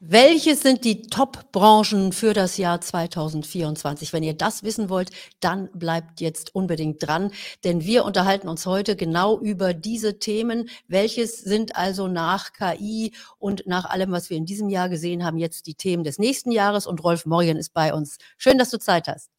Welches sind die Top-Branchen für das Jahr 2024? Wenn ihr das wissen wollt, dann bleibt jetzt unbedingt dran, denn wir unterhalten uns heute genau über diese Themen. Welches sind also nach KI und nach allem, was wir in diesem Jahr gesehen haben, jetzt die Themen des nächsten Jahres? Und Rolf Morgen ist bei uns. Schön, dass du Zeit hast.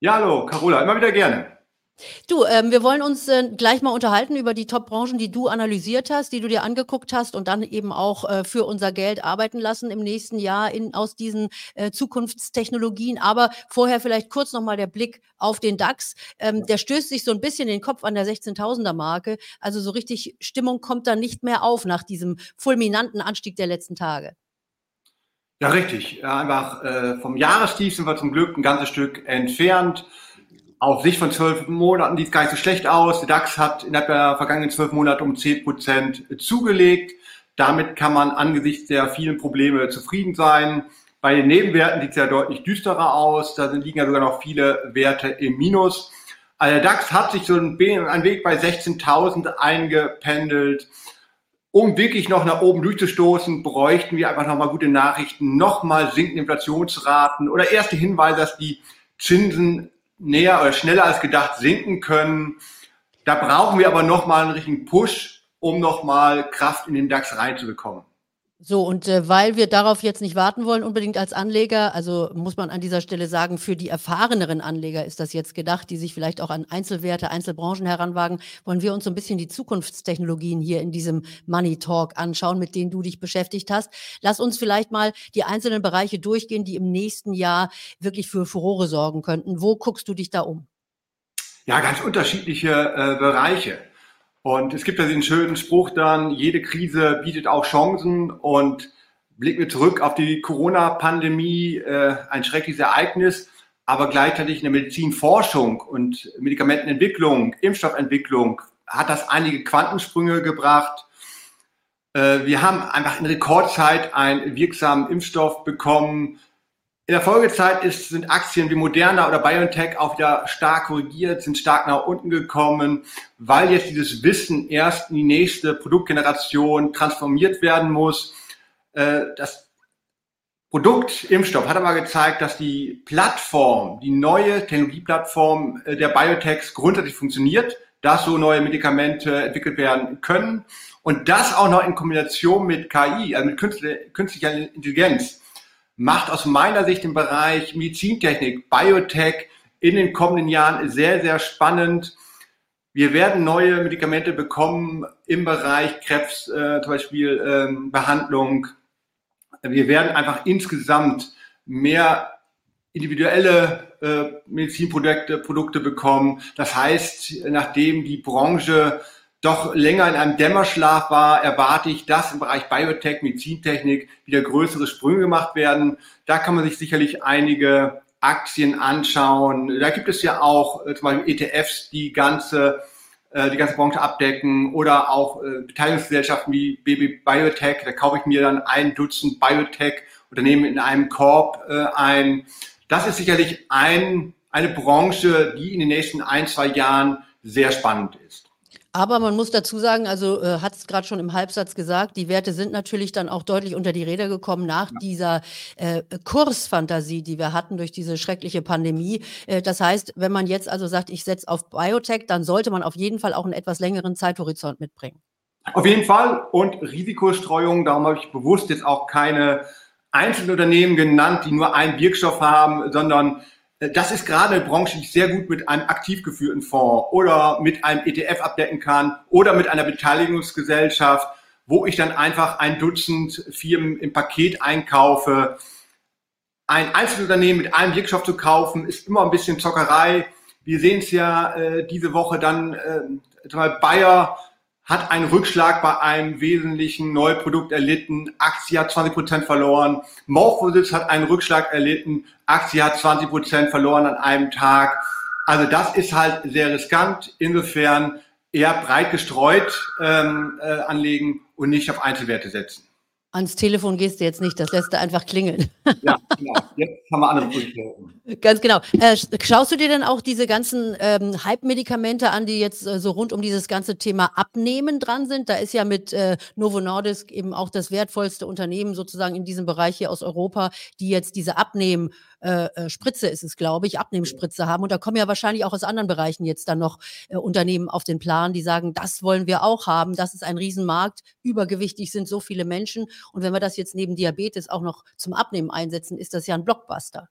Ja, hallo, Carola, immer wieder gerne. Du, ähm, wir wollen uns äh, gleich mal unterhalten über die Top-Branchen, die du analysiert hast, die du dir angeguckt hast und dann eben auch äh, für unser Geld arbeiten lassen im nächsten Jahr in, aus diesen äh, Zukunftstechnologien. Aber vorher vielleicht kurz nochmal der Blick auf den DAX. Ähm, der stößt sich so ein bisschen den Kopf an der 16.000er Marke. Also so richtig Stimmung kommt da nicht mehr auf nach diesem fulminanten Anstieg der letzten Tage. Ja, richtig. Ja, einfach äh, vom Jahrestief sind wir zum Glück ein ganzes Stück entfernt auf Sicht von zwölf Monaten sieht es gar nicht so schlecht aus. Der DAX hat innerhalb der vergangenen zwölf Monate um zehn Prozent zugelegt. Damit kann man angesichts der vielen Probleme zufrieden sein. Bei den Nebenwerten sieht es ja deutlich düsterer aus. Da liegen ja sogar noch viele Werte im Minus. Also der DAX hat sich so ein, ein Weg bei 16.000 eingependelt. Um wirklich noch nach oben durchzustoßen, bräuchten wir einfach nochmal gute Nachrichten, nochmal sinkende Inflationsraten oder erste Hinweise, dass die Zinsen näher oder schneller als gedacht sinken können. Da brauchen wir aber nochmal einen richtigen Push, um nochmal Kraft in den DAX reinzubekommen. So, und äh, weil wir darauf jetzt nicht warten wollen, unbedingt als Anleger, also muss man an dieser Stelle sagen, für die erfahreneren Anleger ist das jetzt gedacht, die sich vielleicht auch an Einzelwerte, Einzelbranchen heranwagen, wollen wir uns so ein bisschen die Zukunftstechnologien hier in diesem Money Talk anschauen, mit denen du dich beschäftigt hast. Lass uns vielleicht mal die einzelnen Bereiche durchgehen, die im nächsten Jahr wirklich für Furore sorgen könnten. Wo guckst du dich da um? Ja, ganz unterschiedliche äh, Bereiche. Und es gibt ja den schönen Spruch dann, jede Krise bietet auch Chancen und blicken wir zurück auf die Corona-Pandemie, äh, ein schreckliches Ereignis, aber gleichzeitig in der Medizinforschung und Medikamentenentwicklung, Impfstoffentwicklung hat das einige Quantensprünge gebracht. Äh, wir haben einfach in Rekordzeit einen wirksamen Impfstoff bekommen. In der Folgezeit ist, sind Aktien wie Moderna oder BioNTech auch wieder stark korrigiert, sind stark nach unten gekommen, weil jetzt dieses Wissen erst in die nächste Produktgeneration transformiert werden muss. Äh, das Produkt Impfstoff hat aber gezeigt, dass die Plattform, die neue Technologieplattform äh, der Biotechs grundsätzlich funktioniert, dass so neue Medikamente entwickelt werden können und das auch noch in Kombination mit KI, also mit künstlicher Intelligenz macht aus meiner Sicht im Bereich Medizintechnik, Biotech in den kommenden Jahren sehr, sehr spannend. Wir werden neue Medikamente bekommen im Bereich Krebs, äh, zum Beispiel ähm, Behandlung. Wir werden einfach insgesamt mehr individuelle äh, Medizinprodukte Produkte bekommen. Das heißt, nachdem die Branche doch länger in einem Dämmerschlaf war, erwarte ich, dass im Bereich Biotech, Medizintechnik wieder größere Sprünge gemacht werden. Da kann man sich sicherlich einige Aktien anschauen. Da gibt es ja auch äh, zum Beispiel ETFs, die ganze äh, die ganze Branche abdecken oder auch äh, Beteiligungsgesellschaften wie BB Biotech. Da kaufe ich mir dann ein Dutzend Biotech-Unternehmen in einem Korb ein. Das ist sicherlich ein, eine Branche, die in den nächsten ein, zwei Jahren sehr spannend ist. Aber man muss dazu sagen, also äh, hat es gerade schon im Halbsatz gesagt, die Werte sind natürlich dann auch deutlich unter die Räder gekommen nach ja. dieser äh, Kursfantasie, die wir hatten durch diese schreckliche Pandemie. Äh, das heißt, wenn man jetzt also sagt, ich setze auf Biotech, dann sollte man auf jeden Fall auch einen etwas längeren Zeithorizont mitbringen. Auf jeden Fall und Risikostreuung, darum habe ich bewusst jetzt auch keine Einzelunternehmen genannt, die nur einen Wirkstoff haben, sondern das ist gerade eine Branche, die ich sehr gut mit einem aktiv geführten Fonds oder mit einem ETF abdecken kann oder mit einer Beteiligungsgesellschaft, wo ich dann einfach ein Dutzend Firmen im Paket einkaufe. Ein Einzelunternehmen mit einem Wirkstoff zu kaufen, ist immer ein bisschen Zockerei. Wir sehen es ja äh, diese Woche dann, äh, Bayer hat einen Rückschlag bei einem wesentlichen Neuprodukt erlitten. Aktie hat 20 Prozent verloren. Morphosis hat einen Rückschlag erlitten. Aktie hat 20 Prozent verloren an einem Tag. Also das ist halt sehr riskant. Insofern eher breit gestreut ähm, äh, anlegen und nicht auf Einzelwerte setzen. Ans Telefon gehst du jetzt nicht, das lässt du einfach klingeln. Ja, genau. Jetzt haben wir andere Positionen. Ganz genau. Äh, schaust du dir denn auch diese ganzen ähm, Hype-Medikamente an, die jetzt äh, so rund um dieses ganze Thema Abnehmen dran sind? Da ist ja mit äh, Novo Nordisk eben auch das wertvollste Unternehmen sozusagen in diesem Bereich hier aus Europa, die jetzt diese Abnehmen äh, äh, Spritze ist es, glaube ich, Abnehmspritze haben. Und da kommen ja wahrscheinlich auch aus anderen Bereichen jetzt dann noch äh, Unternehmen auf den Plan, die sagen, das wollen wir auch haben. Das ist ein Riesenmarkt. Übergewichtig sind so viele Menschen. Und wenn wir das jetzt neben Diabetes auch noch zum Abnehmen einsetzen, ist das ja ein Blockbuster.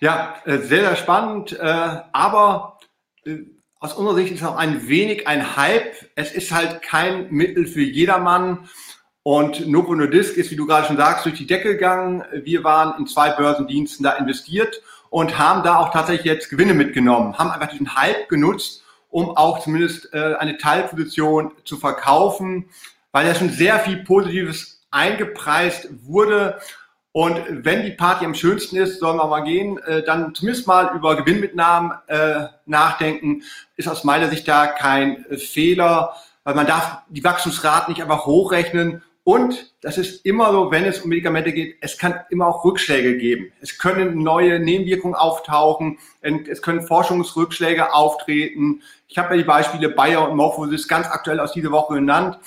Ja, äh, sehr, sehr spannend. Äh, aber aus unserer Sicht ist auch ein wenig ein Hype. Es ist halt kein Mittel für jedermann. Und Novo Nordisk ist, wie du gerade schon sagst, durch die Decke gegangen. Wir waren in zwei Börsendiensten da investiert und haben da auch tatsächlich jetzt Gewinne mitgenommen, haben einfach diesen Hype genutzt, um auch zumindest äh, eine Teilposition zu verkaufen, weil ja schon sehr viel Positives eingepreist wurde. Und wenn die Party am schönsten ist, sollen wir mal gehen, äh, dann zumindest mal über Gewinnmitnahmen äh, nachdenken. Ist aus meiner Sicht da kein äh, Fehler, weil man darf die Wachstumsraten nicht einfach hochrechnen und das ist immer so, wenn es um Medikamente geht, es kann immer auch Rückschläge geben. Es können neue Nebenwirkungen auftauchen, es können Forschungsrückschläge auftreten. Ich habe ja die Beispiele Bayer und Morphosis ganz aktuell aus dieser Woche genannt.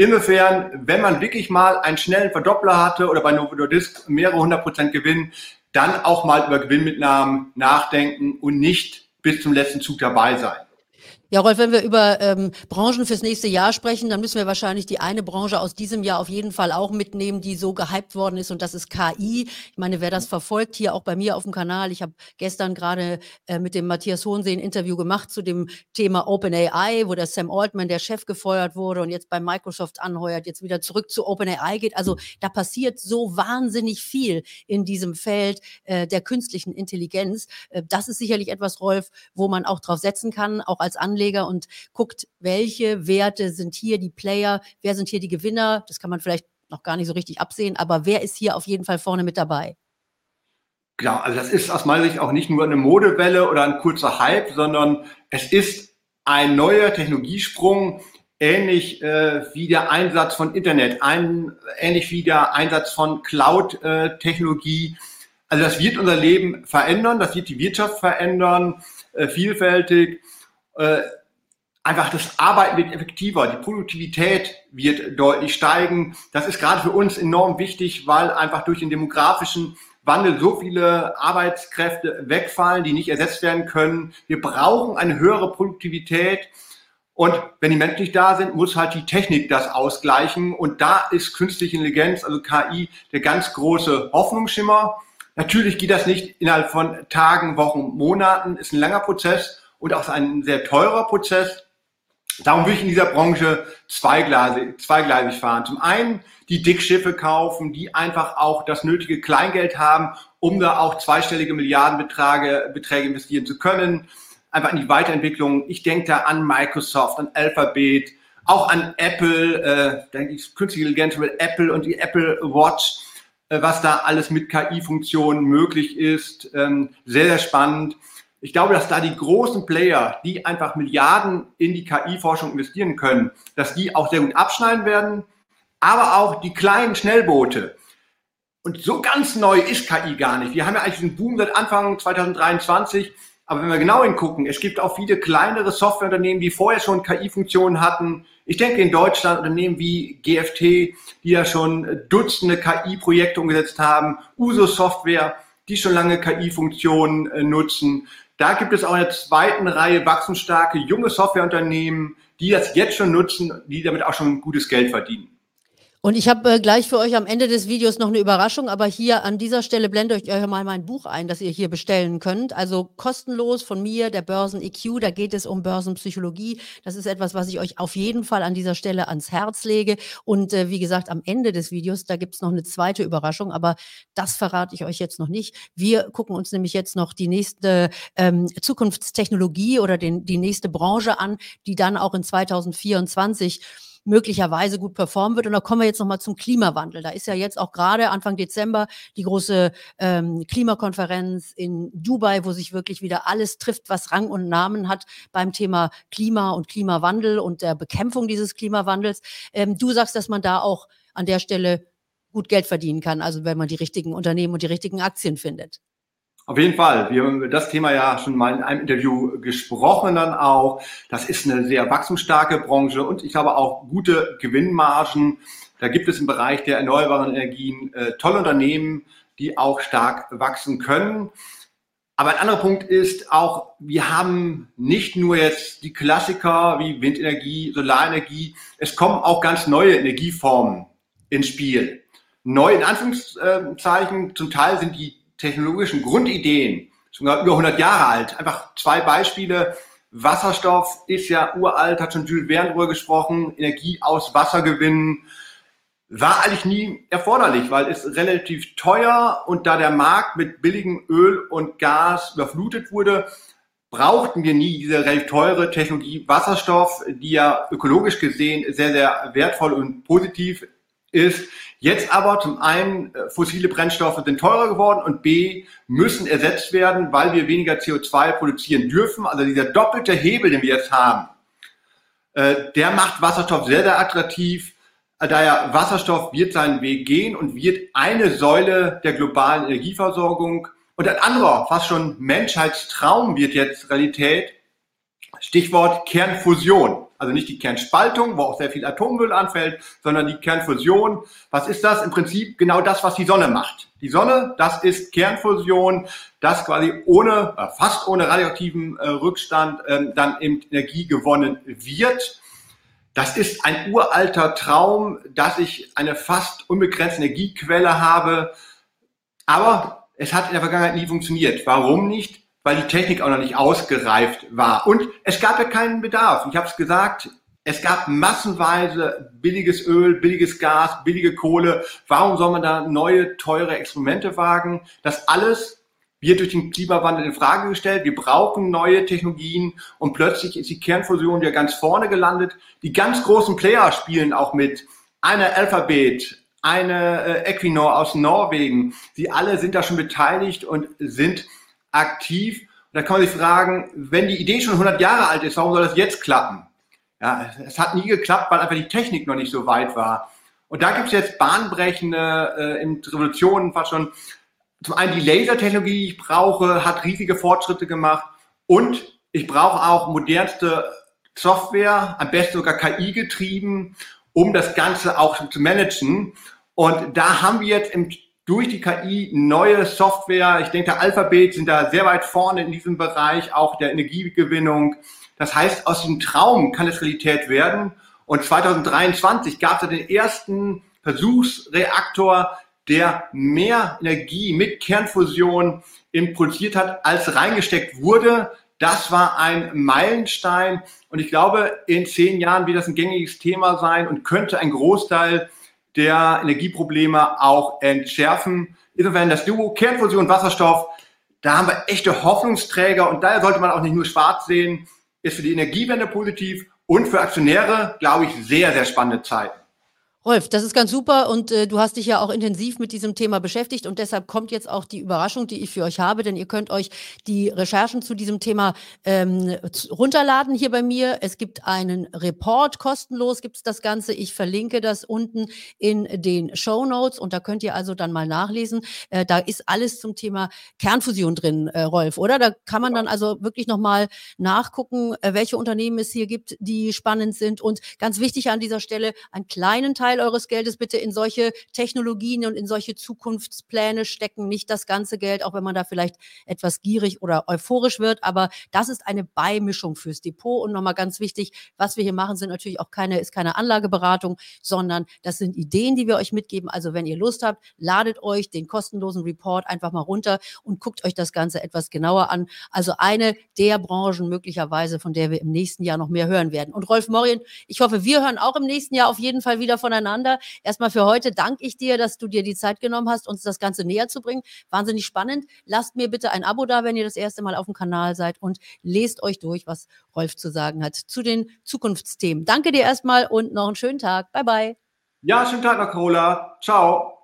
Insofern, wenn man wirklich mal einen schnellen Verdoppler hatte oder bei Novo Nordisk mehrere hundert Prozent Gewinn, dann auch mal über Gewinnmitnahmen nachdenken und nicht bis zum letzten Zug dabei sein. Ja, Rolf, wenn wir über ähm, Branchen fürs nächste Jahr sprechen, dann müssen wir wahrscheinlich die eine Branche aus diesem Jahr auf jeden Fall auch mitnehmen, die so gehypt worden ist und das ist KI. Ich meine, wer das verfolgt, hier auch bei mir auf dem Kanal, ich habe gestern gerade äh, mit dem Matthias Hohensee ein Interview gemacht zu dem Thema OpenAI, wo der Sam Altman, der Chef, gefeuert wurde und jetzt bei Microsoft anheuert, jetzt wieder zurück zu OpenAI geht. Also da passiert so wahnsinnig viel in diesem Feld äh, der künstlichen Intelligenz. Äh, das ist sicherlich etwas, Rolf, wo man auch drauf setzen kann, auch als Anleger Anleger und guckt, welche Werte sind hier die Player, wer sind hier die Gewinner. Das kann man vielleicht noch gar nicht so richtig absehen, aber wer ist hier auf jeden Fall vorne mit dabei? Genau, also das ist aus meiner Sicht auch nicht nur eine Modewelle oder ein kurzer Hype, sondern es ist ein neuer Technologiesprung, ähnlich äh, wie der Einsatz von Internet, ein, ähnlich wie der Einsatz von Cloud-Technologie. also das wird unser Leben verändern, das wird die Wirtschaft verändern, äh, vielfältig äh, einfach das Arbeiten wird effektiver, die Produktivität wird deutlich steigen. Das ist gerade für uns enorm wichtig, weil einfach durch den demografischen Wandel so viele Arbeitskräfte wegfallen, die nicht ersetzt werden können. Wir brauchen eine höhere Produktivität. Und wenn die Menschen nicht da sind, muss halt die Technik das ausgleichen. Und da ist künstliche Intelligenz, also KI, der ganz große Hoffnungsschimmer. Natürlich geht das nicht innerhalb von Tagen, Wochen, Monaten, ist ein langer Prozess und auch ein sehr teurer Prozess. Darum würde ich in dieser Branche zweigleisig, zweigleisig fahren. Zum einen die Dickschiffe kaufen, die einfach auch das nötige Kleingeld haben, um da auch zweistellige Milliardenbeträge Beträge investieren zu können. Einfach in die Weiterentwicklung. Ich denke da an Microsoft, an Alphabet, auch an Apple, äh, denke ich, künstliche Intelligenz mit Apple und die Apple Watch, äh, was da alles mit KI-Funktionen möglich ist. Ähm, sehr, sehr spannend. Ich glaube, dass da die großen Player, die einfach Milliarden in die KI-Forschung investieren können, dass die auch sehr gut abschneiden werden, aber auch die kleinen Schnellboote. Und so ganz neu ist KI gar nicht. Wir haben ja eigentlich einen Boom seit Anfang 2023. Aber wenn wir genau hingucken, es gibt auch viele kleinere Softwareunternehmen, die vorher schon KI-Funktionen hatten. Ich denke in Deutschland Unternehmen wie GFT, die ja schon Dutzende KI-Projekte umgesetzt haben, Uso Software, die schon lange KI-Funktionen äh, nutzen. Da gibt es auch in der zweiten Reihe wachstumsstarke junge Softwareunternehmen, die das jetzt schon nutzen, die damit auch schon gutes Geld verdienen. Und ich habe äh, gleich für euch am Ende des Videos noch eine Überraschung, aber hier an dieser Stelle blende ich euch mal mein Buch ein, das ihr hier bestellen könnt. Also kostenlos von mir, der Börsen EQ, da geht es um Börsenpsychologie. Das ist etwas, was ich euch auf jeden Fall an dieser Stelle ans Herz lege. Und äh, wie gesagt, am Ende des Videos, da gibt es noch eine zweite Überraschung, aber das verrate ich euch jetzt noch nicht. Wir gucken uns nämlich jetzt noch die nächste ähm, Zukunftstechnologie oder den, die nächste Branche an, die dann auch in 2024 möglicherweise gut performen wird. Und da kommen wir jetzt nochmal zum Klimawandel. Da ist ja jetzt auch gerade Anfang Dezember die große ähm, Klimakonferenz in Dubai, wo sich wirklich wieder alles trifft, was Rang und Namen hat beim Thema Klima und Klimawandel und der Bekämpfung dieses Klimawandels. Ähm, du sagst, dass man da auch an der Stelle gut Geld verdienen kann, also wenn man die richtigen Unternehmen und die richtigen Aktien findet. Auf jeden Fall. Wir haben über das Thema ja schon mal in einem Interview gesprochen dann auch. Das ist eine sehr wachstumsstarke Branche und ich glaube auch gute Gewinnmargen. Da gibt es im Bereich der erneuerbaren Energien äh, tolle Unternehmen, die auch stark wachsen können. Aber ein anderer Punkt ist auch, wir haben nicht nur jetzt die Klassiker wie Windenergie, Solarenergie, es kommen auch ganz neue Energieformen ins Spiel. Neu in Anführungszeichen, zum Teil sind die technologischen Grundideen sogar über 100 Jahre alt. Einfach zwei Beispiele. Wasserstoff ist ja uralt, hat schon Jules Verne drüber gesprochen. Energie aus Wasser gewinnen war eigentlich nie erforderlich, weil es relativ teuer und da der Markt mit billigem Öl und Gas überflutet wurde, brauchten wir nie diese relativ teure Technologie Wasserstoff, die ja ökologisch gesehen sehr, sehr wertvoll und positiv ist. Jetzt aber zum einen, äh, fossile Brennstoffe sind teurer geworden und B, müssen ersetzt werden, weil wir weniger CO2 produzieren dürfen. Also dieser doppelte Hebel, den wir jetzt haben, äh, der macht Wasserstoff sehr, sehr attraktiv. Äh, daher Wasserstoff wird seinen Weg gehen und wird eine Säule der globalen Energieversorgung. Und ein anderer, fast schon Menschheitstraum wird jetzt Realität. Stichwort Kernfusion. Also nicht die Kernspaltung, wo auch sehr viel Atommüll anfällt, sondern die Kernfusion. Was ist das? Im Prinzip genau das, was die Sonne macht. Die Sonne, das ist Kernfusion, das quasi ohne, äh, fast ohne radioaktiven äh, Rückstand äh, dann eben Energie gewonnen wird. Das ist ein uralter Traum, dass ich eine fast unbegrenzte Energiequelle habe. Aber es hat in der Vergangenheit nie funktioniert. Warum nicht? Weil die Technik auch noch nicht ausgereift war. Und es gab ja keinen Bedarf. Ich habe es gesagt, es gab massenweise billiges Öl, billiges Gas, billige Kohle. Warum soll man da neue, teure Experimente wagen? Das alles wird durch den Klimawandel in Frage gestellt. Wir brauchen neue Technologien und plötzlich ist die Kernfusion ja ganz vorne gelandet. Die ganz großen Player spielen auch mit. Eine Alphabet, eine äh, Equinor aus Norwegen. Sie alle sind da schon beteiligt und sind aktiv. Und da kann man sich fragen, wenn die Idee schon 100 Jahre alt ist, warum soll das jetzt klappen? Ja, es hat nie geklappt, weil einfach die Technik noch nicht so weit war. Und da gibt es jetzt bahnbrechende äh, in Revolutionen fast schon. Zum einen die Lasertechnologie, die ich brauche, hat riesige Fortschritte gemacht. Und ich brauche auch modernste Software, am besten sogar KI getrieben, um das Ganze auch zu managen. Und da haben wir jetzt im durch die KI neue Software. Ich denke, Alphabet sind da sehr weit vorne in diesem Bereich, auch der Energiegewinnung. Das heißt, aus dem Traum kann es Realität werden. Und 2023 gab es den ersten Versuchsreaktor, der mehr Energie mit Kernfusion produziert hat, als reingesteckt wurde. Das war ein Meilenstein. Und ich glaube, in zehn Jahren wird das ein gängiges Thema sein und könnte ein Großteil der Energieprobleme auch entschärfen. Insofern das Duo Kernfusion Wasserstoff, da haben wir echte Hoffnungsträger und daher sollte man auch nicht nur schwarz sehen, ist für die Energiewende positiv und für Aktionäre, glaube ich, sehr, sehr spannende Zeiten. Rolf, das ist ganz super und äh, du hast dich ja auch intensiv mit diesem Thema beschäftigt und deshalb kommt jetzt auch die Überraschung, die ich für euch habe, denn ihr könnt euch die Recherchen zu diesem Thema ähm, runterladen hier bei mir. Es gibt einen Report, kostenlos gibt es das Ganze. Ich verlinke das unten in den Show Notes und da könnt ihr also dann mal nachlesen. Äh, da ist alles zum Thema Kernfusion drin, äh, Rolf, oder? Da kann man dann also wirklich nochmal nachgucken, äh, welche Unternehmen es hier gibt, die spannend sind und ganz wichtig an dieser Stelle, einen kleinen Teil Teil eures Geldes bitte in solche Technologien und in solche Zukunftspläne stecken, nicht das ganze Geld, auch wenn man da vielleicht etwas gierig oder euphorisch wird. Aber das ist eine Beimischung fürs Depot. Und nochmal ganz wichtig, was wir hier machen, sind natürlich auch keine, ist keine Anlageberatung, sondern das sind Ideen, die wir euch mitgeben. Also wenn ihr Lust habt, ladet euch den kostenlosen Report einfach mal runter und guckt euch das Ganze etwas genauer an. Also eine der Branchen möglicherweise, von der wir im nächsten Jahr noch mehr hören werden. Und Rolf Morien, ich hoffe, wir hören auch im nächsten Jahr auf jeden Fall wieder voneinander miteinander. Erstmal für heute danke ich dir, dass du dir die Zeit genommen hast, uns das Ganze näher zu bringen. Wahnsinnig spannend. Lasst mir bitte ein Abo da, wenn ihr das erste Mal auf dem Kanal seid und lest euch durch, was Rolf zu sagen hat zu den Zukunftsthemen. Danke dir erstmal und noch einen schönen Tag. Bye, bye. Ja, schönen Tag noch, Carola. Ciao.